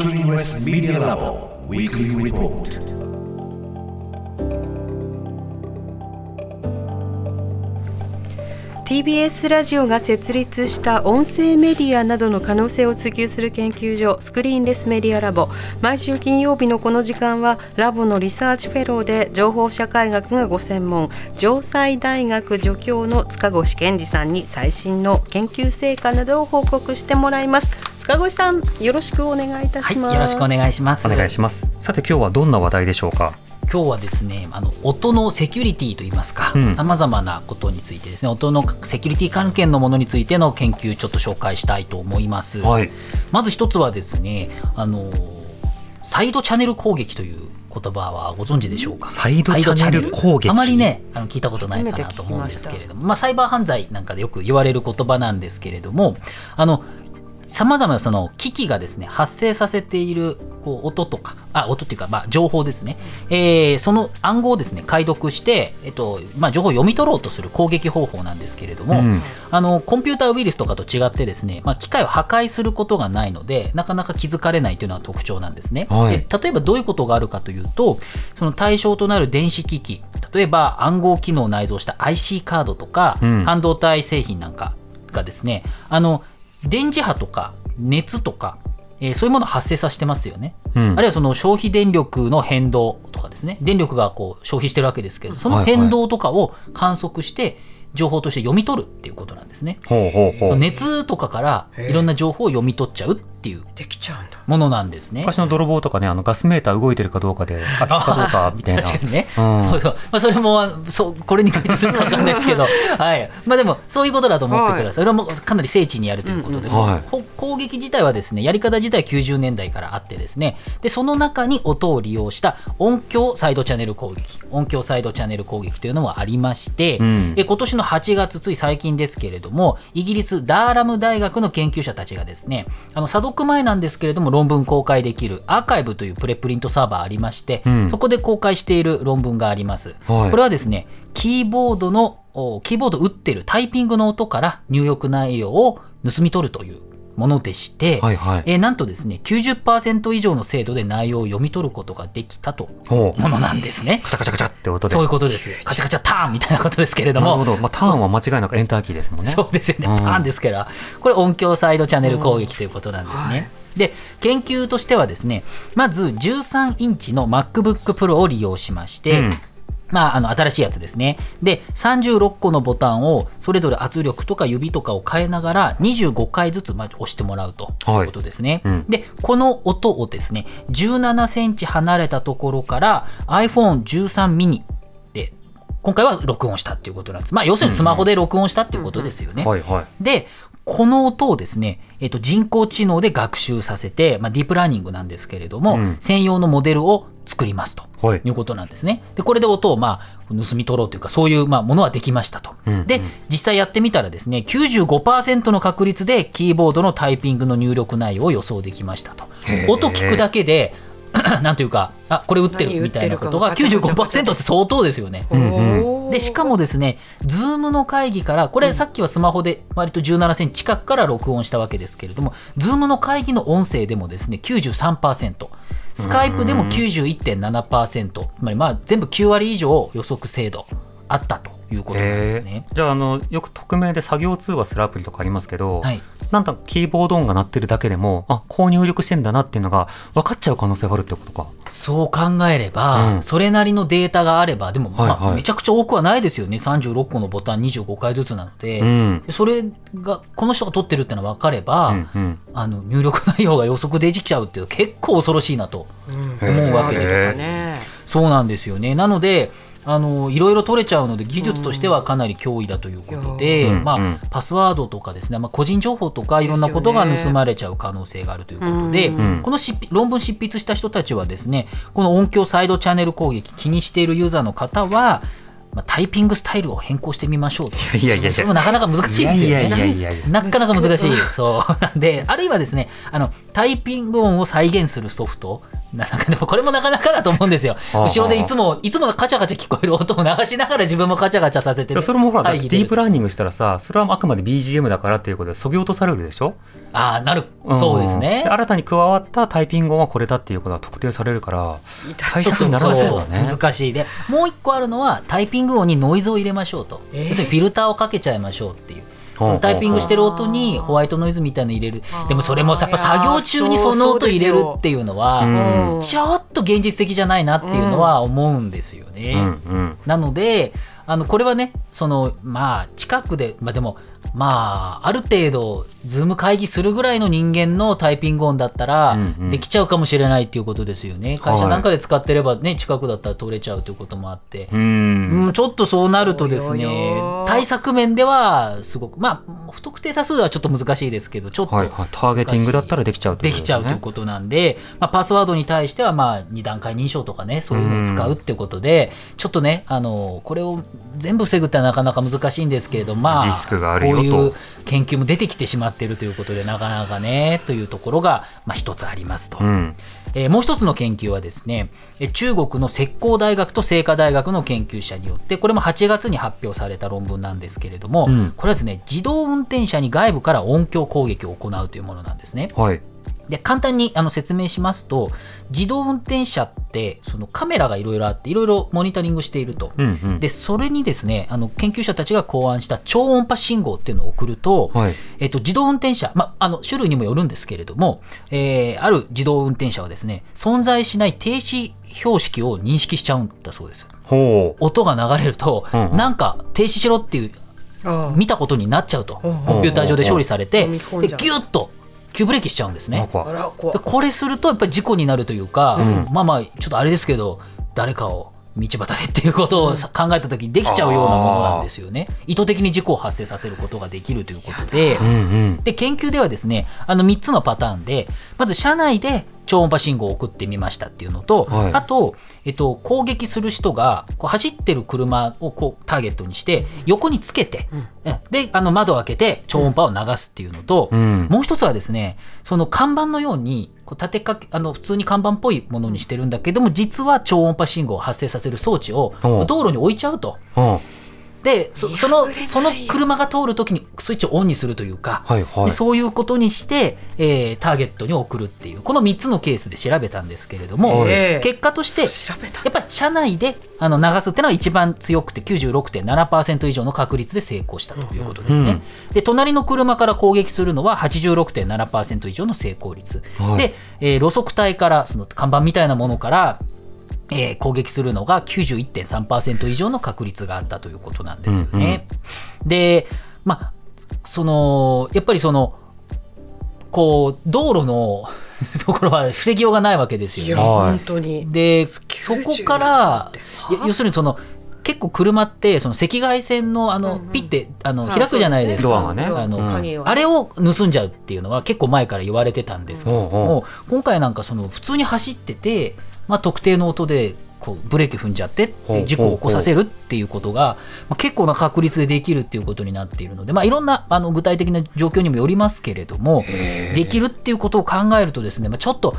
Screenless Media Lab. Weekly Report. TBS ラジオが設立した音声メディアなどの可能性を追求する研究所スクリーンレスメディアラボ。毎週金曜日のこの時間はラボのリサーチフェローで情報社会学がご専門。城西大学助教の塚越健二さんに最新の研究成果などを報告してもらいます。塚越さんよろしくお願いいたします、はい、よろしくお願いします。お願いします。さて今日はどんな話題でしょうか？今日はですねあの音のセキュリティといいますかさまざまなことについてですね音のセキュリティ関係のものについての研究ちょっと紹介したいと思います、はい、まず一つはですねあのサイドチャンネル攻撃という言葉はご存知でしょうか？サイドチャンネル攻撃？あまりねあの聞いたことないかなと思うんですけれどもまあ、サイバー犯罪なんかでよく言われる言葉なんですけれどもあのさまざまなその機器がですね発生させているこう音とかあ音っていうか、まあ、情報ですね、えー、その暗号をですね解読して、えっとまあ、情報を読み取ろうとする攻撃方法なんですけれども、うん、あのコンピューターウイルスとかと違ってですね、まあ、機械を破壊することがないのでなかなか気づかれないというのは特徴なんですね、はい、例えばどういうことがあるかというとその対象となる電子機器例えば暗号機能を内蔵した IC カードとか、うん、半導体製品なんかがですねあの電磁波とか熱とか、えー、そういうものを発生させてますよね、うん、あるいはその消費電力の変動とかですね。電力がこう消費してるわけですけどその変動とかを観測して情報として読み取るっていうことなんですね。熱とかからいろんな情報を読み取っちゃうっていう。できちゃうんだ。ものなんですね。昔の泥棒とかねあのガスメーター動いてるかどうかで空きかどうか みたいな。確かにね、うん、そうそう、まあ、それもそうこれに該当するか分かんないですけど、はい。まあ、でもそういうことだと思ってください、はい、それはもうかなり精緻にやるということで、うんうん。はい、攻撃自体はですねやり方自体90年代からあってですね。でその中に音を利用した音響サイドチャンネル攻撃。音響サイドチャンネル攻撃というのもありまして、うん、え今年の8月つい最近ですけれどもイギリスダーラム大学の研究者たちがですねあの査読前なんですけれども論文公開できるアーカイブというプレプリントサーバーありまして、うん、そこで公開している論文があります、はい、これはですねキーボードのキーボード打ってるタイピングの音から入力内容を盗み取るというものでして、はいはい、えー、なんとですね90%以上の精度で内容を読み取ることができたとものなんですね。カチャカチャカチャって音でそういうことです。カチャカチャターンみたいなことですけれども。なるほど。まあ、ターンは間違いなくエンターキーですもんね。そうですよね。ターンですから、これ音響サイドチャンネル攻撃ということなんですね。はいで研究としてはですねまず13インチの MacBook Pro を利用しまして、うんまあ、あの新しいやつですね。で、36個のボタンをそれぞれ圧力とか指とかを変えながら25回ずつま押してもらうということですね。はいうん、で、この音をですね、17センチ離れたところから iPhone13 mini で今回は録音したっていうことなんです。まあ、要するにスマホで録音したっていうことですよね。で、この音をですね、えっと、人工知能で学習させて、まあ、ディープラーニングなんですけれども、うん、専用のモデルを作りますということなんですね。でこれで音をまあ盗み取ろうというかそういうまあものはできましたと。うんうん、で実際やってみたらですね95%の確率でキーボードのタイピングの入力内容を予想できましたと。音聞くだけで なんというかあこれ打ってるみたいなことが95%って相当ですよね。でしかもですね Zoom の会議からこれさっきはスマホで割と17センチ近くから録音したわけですけれども Zoom の会議の音声でもですね93%。スカイプでも91.7%つまりまあ全部9割以上予測精度あったということなんですね。じゃああのよく匿名で作業通話するアプリとかありますけど、はい、なんかキーボード音が鳴ってるだけでもあこう入力してんだなっていうのが分かっちゃう可能性があるってことか。そう考えれば、うん、それなりのデータがあればでも、まあ、はい。はい、めちゃくちゃ多くはないですよね。36個のボタン25回ずつなので、うん、それがこの人が取ってるっていうのは分かれば、うんうん、あの入力内容が予測できちゃうっていう結構恐ろしいなと思うわけです。そうなんですよね。なのであのいろいろ取れちゃうので技術としてはかなり脅威だということで、うん、まあ、パスワードとかですね、まあ、個人情報とかいろんなことが盗まれちゃう可能性があるということで、うん、この論文執筆した人たちはですねこの音響サイドチャンネル攻撃気にしているユーザーの方はまあ、タイピングスタイルを変更してみましょうと。いやいやいや。なかなか難しいですよね。いやいやいやなかなか難しい。そう。な んで、あるいはですね、あの、タイピング音を再現するソフトなんかでもこれもなかなかだと思うんですよ。後ろでいつも、いつもカチャカチャ聞こえる音を流しながら自分もカチャカチャさせて、ね、それもほら、ディープラーニングしたらさ、それはあくまで BGM だからっていうことで、そぎ落とされるでしょ？ああ、なる、そうですね。新たに加わったタイピング音はこれだっていうことは特定されるから、対策にならそうだね。難しい。で、もう一個あるのは、タイピング音にノイズを入れましょうと。えー、要するにフィルターをかけちゃいましょうっていう。タイピングしてる音にホワイトノイズみたいの入れる。でもそれもやっぱ作業中にその音入れるっていうのはちょっと現実的じゃないなっていうのは思うんですよね。なのであのこれはねそのまあ近くでまあでもまあある程度ズーム会議するぐらいの人間のタイピング音だったらできちゃうかもしれないっていうことですよね、うんうん、会社なんかで使ってればね近くだったら取れちゃうということもあって。うん。ちょっとそうなるとですね対策面ではすごくまあ不特定多数はちょっと難しいですけどちょっと、はいはい、ターゲティングだったらできちゃうと、ね、できちゃうということなんで、まあ、パスワードに対してはまあ2段階認証とかねそういうのを使うってことでちょっとねあのこれを全部防ぐってはなかなか難しいんですけれどまあリスクがあるこういう研究も出てきてしまっているということでなかなかねというところが、まあ、一つありますと。うんえー、もう一つの研究はですね中国の石膏大学と清華大学の研究者によってこれも8月に発表された論文なんですけれども、うん、これはですね自動運転車に外部から音響攻撃を行うというものなんですね。はいで簡単にあの説明しますと自動運転車ってそのカメラがいろいろあっていろいろモニタリングしていると、うんうん、でそれにですねあの研究者たちが考案した超音波信号っていうのを送ると,、はい。えっと自動運転車、ま、あの種類にもよるんですけれども、えー、ある自動運転車はですね存在しない停止標識を認識しちゃうんだそうです。音が流れると、うんうん、なんか停止しろっていう見たことになっちゃうと。コンピューター上で処理されてでギュッと急ブレーキしちゃうんですね。これするとやっぱり事故になるというか、うん、まあまあちょっとあれですけど誰かを道端でっていうことを考えた時にできちゃうようなものなんですよね。意図的に事故を発生させることができるということで、で研究ではですねあの3つのパターンでまず車内で超音波信号を送ってみましたっていうのと、はい、あと、えっと、攻撃する人がこう走ってる車をこうターゲットにして横につけて、うん、であの窓を開けて超音波を流すっていうのと、うん、もう一つはですねその看板のようにこう立てかけあの普通に看板っぽいものにしてるんだけども実は超音波信号を発生させる装置を道路に置いちゃうと。でそのその車が通るときにスイッチをオンにするというか、はいはい、そういうことにして、えー、ターゲットに送るっていうこの3つのケースで調べたんですけれども、結果としてやっぱり車内であの流すっていうのは一番強くて96.7%以上の確率で成功したということですね、うん。うん、で隣の車から攻撃するのは86.7%以上の成功率、はい、で、えー、路側帯からその看板みたいなものからえー、攻撃するのが91.3%以上の確率があったということなんですよね。うんうん、で、まあ、そのやっぱりそのこう道路の ところは防ぎようがないわけですよね。本当に。でそこから要するにその結構車ってその赤外線のあの、ピッてあの開くじゃないですか、あのあれを盗んじゃうっていうのは結構前から言われてたんですけども今回なんかその普通に走っててまあ、特定の音でこうブレーキ踏んじゃってって事故を起こさせるっていうことが、まあ、結構な確率でできるっていうことになっているので、まあ、いろんなあの具体的な状況にもよりますけれどもできるっていうことを考えるとですね、まあ、ちょっと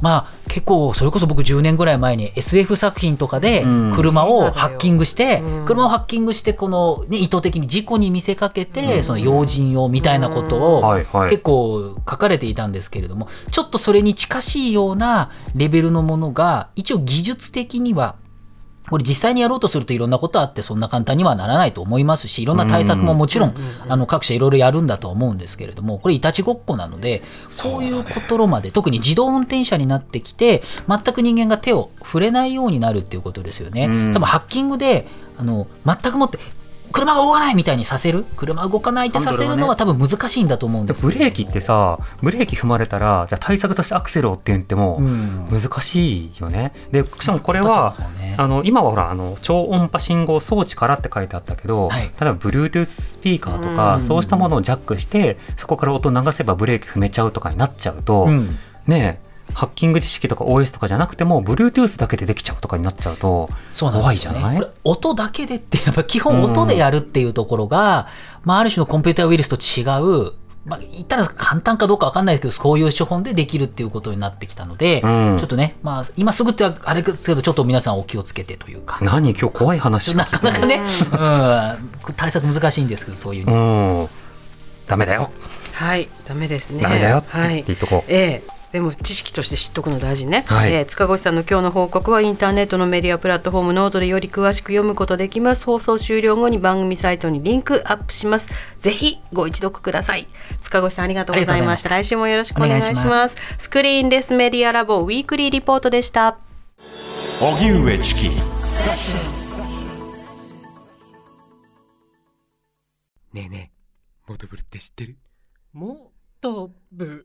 まあ結構それこそ僕10年ぐらい前に SF 作品とかで車をハッキングして、車をハッキングしてこの、ね、意図的に事故に見せかけて、その用心用みたいなことを結構書かれていたんですけれどもちょっとそれに近しいようなレベルのものが一応技術的にはこれ実際にやろうとするといろんなことあってそんな簡単にはならないと思いますしいろんな対策ももちろんあの各社いろいろやるんだと思うんですけれどもこれいたちごっこなのでそういうところまで特に自動運転車になってきて全く人間が手を触れないようになるっていうことですよね。多分ハッキングであの全くもって車が動かないみたいにさせる？車動かないってさせるのは多分難しいんだと思うんです。ブレーキってさブレーキ踏まれたらじゃ対策としてアクセルをって言っても難しいよね、うん、でしかもこれは、ね、あの今はほらあの超音波信号装置からって書いてあったけど、はい、例えば Bluetooth スピーカーとか、うん、そうしたものをジャックしてそこから音流せばブレーキ踏めちゃうとかになっちゃうと、うん、ねハッキング知識とか OS とかじゃなくても Bluetooth だけでできちゃうとかになっちゃうと怖いじゃない、ね、音だけでってやっぱ基本音でやるっていうところが、まあ、ある種のコンピューターウイルスと違うまあ、言ったら簡単かどうか分かんないですけどこういう手法でできるっていうことになってきたので、うん、ちょっとね、まあ、今すぐってあれですけどちょっと皆さんお気をつけてというか何？今日怖い話。なかなかね、うん、対策難しいんですけどそういうの、ダメだよ。はいダメですね。ダメだよはい。言っとこう、ええでも知識として知っとくの大事ね、はい、えー、塚越さんの今日の報告はインターネットのメディアプラットフォームノートでより詳しく読むことできます。放送終了後に番組サイトにリンクアップします。ぜひご一読ください。塚越さんありがとうございました。来週もよろしくお願いします。スクリーンレスメディアラボウィークリーリポートでした。荻上チキ。ねえねえモトブルって知ってる？モトブ